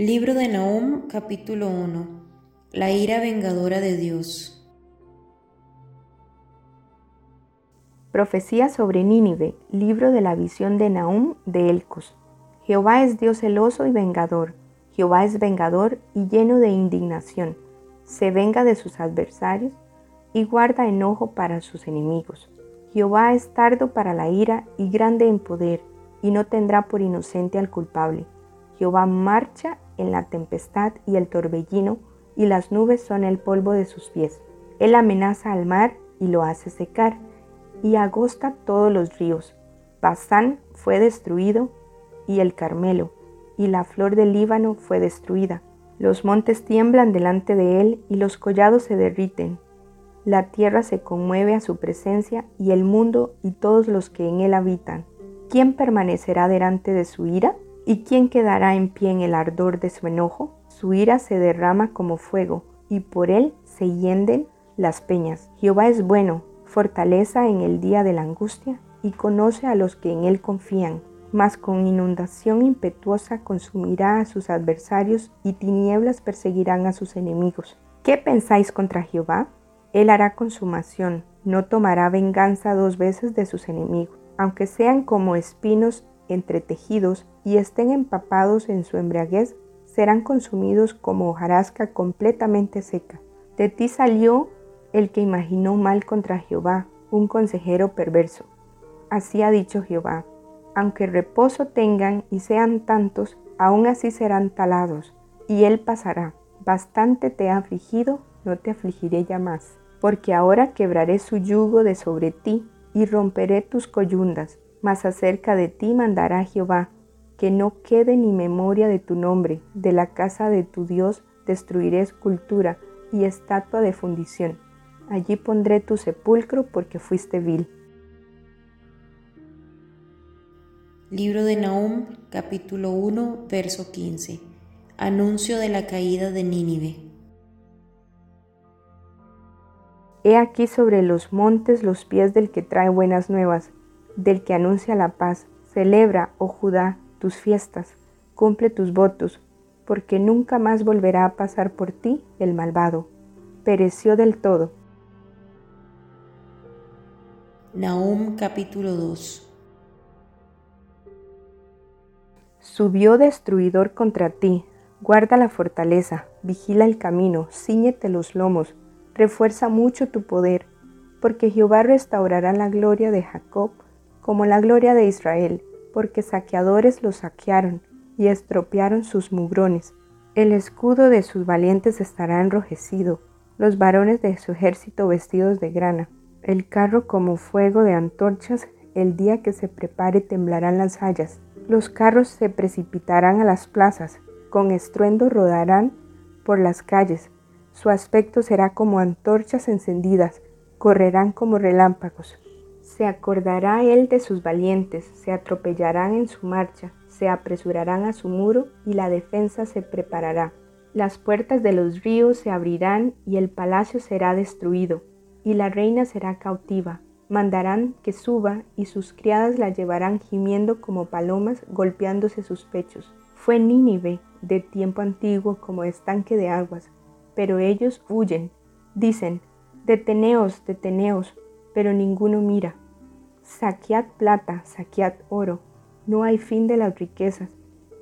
Libro de Nahum capítulo 1 La ira vengadora de Dios Profecía sobre Nínive, libro de la visión de Nahum de Elcos. Jehová es Dios celoso y vengador. Jehová es vengador y lleno de indignación. Se venga de sus adversarios y guarda enojo para sus enemigos. Jehová es tardo para la ira y grande en poder, y no tendrá por inocente al culpable. Jehová marcha en la tempestad y el torbellino, y las nubes son el polvo de sus pies. Él amenaza al mar y lo hace secar, y agosta todos los ríos. Basán fue destruido, y el Carmelo, y la flor del Líbano fue destruida. Los montes tiemblan delante de él, y los collados se derriten. La tierra se conmueve a su presencia, y el mundo y todos los que en él habitan. ¿Quién permanecerá delante de su ira? ¿Y quién quedará en pie en el ardor de su enojo? Su ira se derrama como fuego, y por él se hienden las peñas. Jehová es bueno, fortaleza en el día de la angustia, y conoce a los que en él confían. Mas con inundación impetuosa consumirá a sus adversarios, y tinieblas perseguirán a sus enemigos. ¿Qué pensáis contra Jehová? Él hará consumación, no tomará venganza dos veces de sus enemigos, aunque sean como espinos entretejidos y estén empapados en su embriaguez, serán consumidos como hojarasca completamente seca. De ti salió el que imaginó mal contra Jehová, un consejero perverso. Así ha dicho Jehová, aunque reposo tengan y sean tantos, aún así serán talados, y él pasará. Bastante te ha afligido, no te afligiré ya más, porque ahora quebraré su yugo de sobre ti y romperé tus coyundas, mas acerca de ti mandará Jehová, que no quede ni memoria de tu nombre, de la casa de tu Dios destruiré escultura y estatua de fundición. Allí pondré tu sepulcro porque fuiste vil. Libro de Nahum, capítulo 1, verso 15. Anuncio de la caída de Nínive. He aquí sobre los montes los pies del que trae buenas nuevas, del que anuncia la paz. Celebra, oh Judá, tus fiestas, cumple tus votos, porque nunca más volverá a pasar por ti el malvado. Pereció del todo. Nahum capítulo 2 Subió destruidor contra ti, guarda la fortaleza, vigila el camino, ciñete los lomos, refuerza mucho tu poder, porque Jehová restaurará la gloria de Jacob como la gloria de Israel, porque saqueadores los saquearon y estropearon sus mugrones. El escudo de sus valientes estará enrojecido, los varones de su ejército vestidos de grana. El carro como fuego de antorchas, el día que se prepare temblarán las hayas. Los carros se precipitarán a las plazas, con estruendo rodarán por las calles. Su aspecto será como antorchas encendidas, correrán como relámpagos. Se acordará él de sus valientes, se atropellarán en su marcha, se apresurarán a su muro y la defensa se preparará. Las puertas de los ríos se abrirán y el palacio será destruido, y la reina será cautiva. Mandarán que suba y sus criadas la llevarán gimiendo como palomas golpeándose sus pechos. Fue Nínive de tiempo antiguo como estanque de aguas, pero ellos huyen. Dicen, deteneos, deteneos, pero ninguno mira. Saquead plata, saquead oro, no hay fin de las riquezas,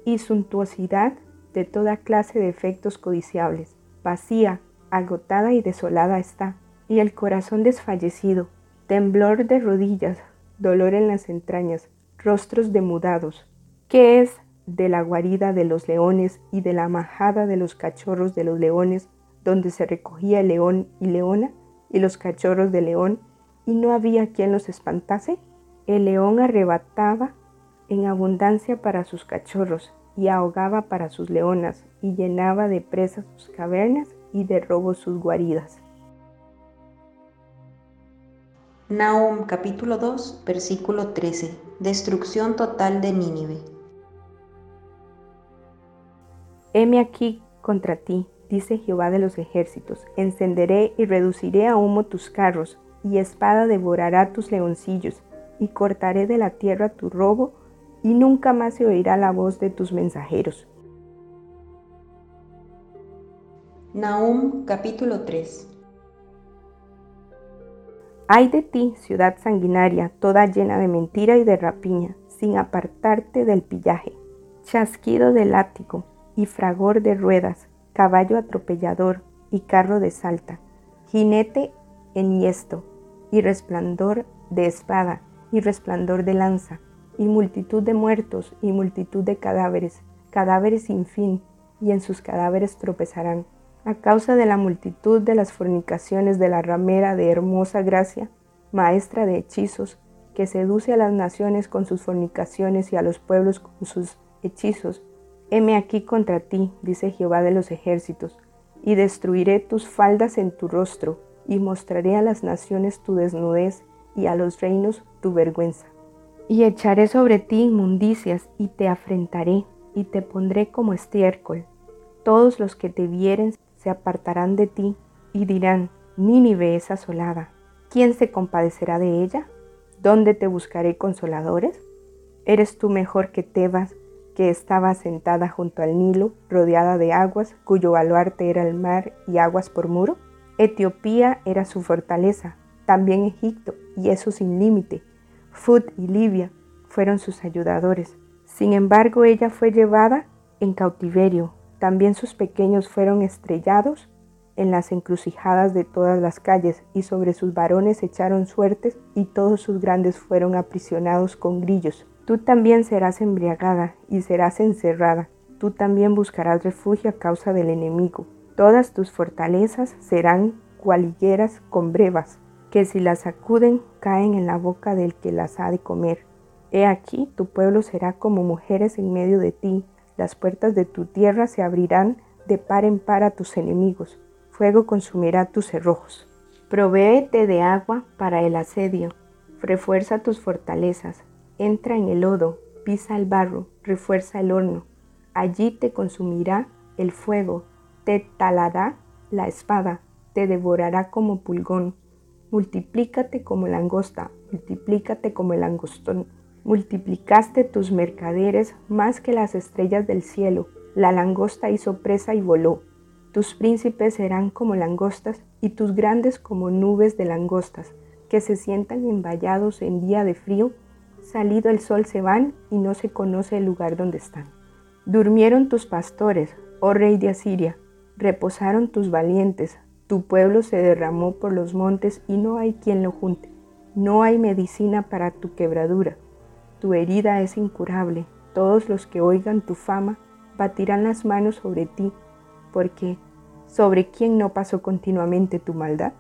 y suntuosidad de toda clase de efectos codiciables. Vacía, agotada y desolada está, y el corazón desfallecido, temblor de rodillas, dolor en las entrañas, rostros demudados. ¿Qué es de la guarida de los leones y de la majada de los cachorros de los leones, donde se recogía el león y leona, y los cachorros de león y no había quien los espantase? El león arrebataba en abundancia para sus cachorros y ahogaba para sus leonas y llenaba de presas sus cavernas y de robos sus guaridas. Nahum capítulo 2 versículo 13 Destrucción total de Nínive Heme aquí contra ti, dice Jehová de los ejércitos, encenderé y reduciré a humo tus carros y espada devorará tus leoncillos, y cortaré de la tierra tu robo, y nunca más se oirá la voz de tus mensajeros. Nahum capítulo 3 Ay de ti, ciudad sanguinaria, toda llena de mentira y de rapiña, sin apartarte del pillaje, chasquido de látigo y fragor de ruedas, caballo atropellador y carro de salta, jinete enhiesto y resplandor de espada y resplandor de lanza, y multitud de muertos y multitud de cadáveres, cadáveres sin fin, y en sus cadáveres tropezarán. A causa de la multitud de las fornicaciones de la ramera de hermosa gracia, maestra de hechizos, que seduce a las naciones con sus fornicaciones y a los pueblos con sus hechizos, heme aquí contra ti, dice Jehová de los ejércitos, y destruiré tus faldas en tu rostro, y mostraré a las naciones tu desnudez y a los reinos tu vergüenza. Y echaré sobre ti inmundicias y te afrentaré y te pondré como estiércol. Todos los que te vieren se apartarán de ti y dirán, Nínive es asolada. ¿Quién se compadecerá de ella? ¿Dónde te buscaré consoladores? ¿Eres tú mejor que Tebas, que estaba sentada junto al Nilo, rodeada de aguas, cuyo baluarte era el mar y aguas por muro? Etiopía era su fortaleza, también Egipto, y eso sin límite. Fud y Libia fueron sus ayudadores. Sin embargo, ella fue llevada en cautiverio. También sus pequeños fueron estrellados en las encrucijadas de todas las calles, y sobre sus varones echaron suertes, y todos sus grandes fueron aprisionados con grillos. Tú también serás embriagada y serás encerrada. Tú también buscarás refugio a causa del enemigo. Todas tus fortalezas serán cualigueras con brevas que si las sacuden caen en la boca del que las ha de comer. He aquí, tu pueblo será como mujeres en medio de ti, las puertas de tu tierra se abrirán de par en par a tus enemigos, fuego consumirá tus cerrojos. Provéete de agua para el asedio, refuerza tus fortalezas, entra en el lodo, pisa el barro, refuerza el horno, allí te consumirá el fuego, te talará la espada, te devorará como pulgón multiplícate como langosta, multiplícate como el langostón. Multiplicaste tus mercaderes más que las estrellas del cielo. La langosta hizo presa y voló. Tus príncipes serán como langostas y tus grandes como nubes de langostas, que se sientan envallados en día de frío. Salido el sol se van y no se conoce el lugar donde están. Durmieron tus pastores, oh rey de Asiria, reposaron tus valientes, tu pueblo se derramó por los montes y no hay quien lo junte. No hay medicina para tu quebradura. Tu herida es incurable. Todos los que oigan tu fama batirán las manos sobre ti, porque ¿sobre quién no pasó continuamente tu maldad?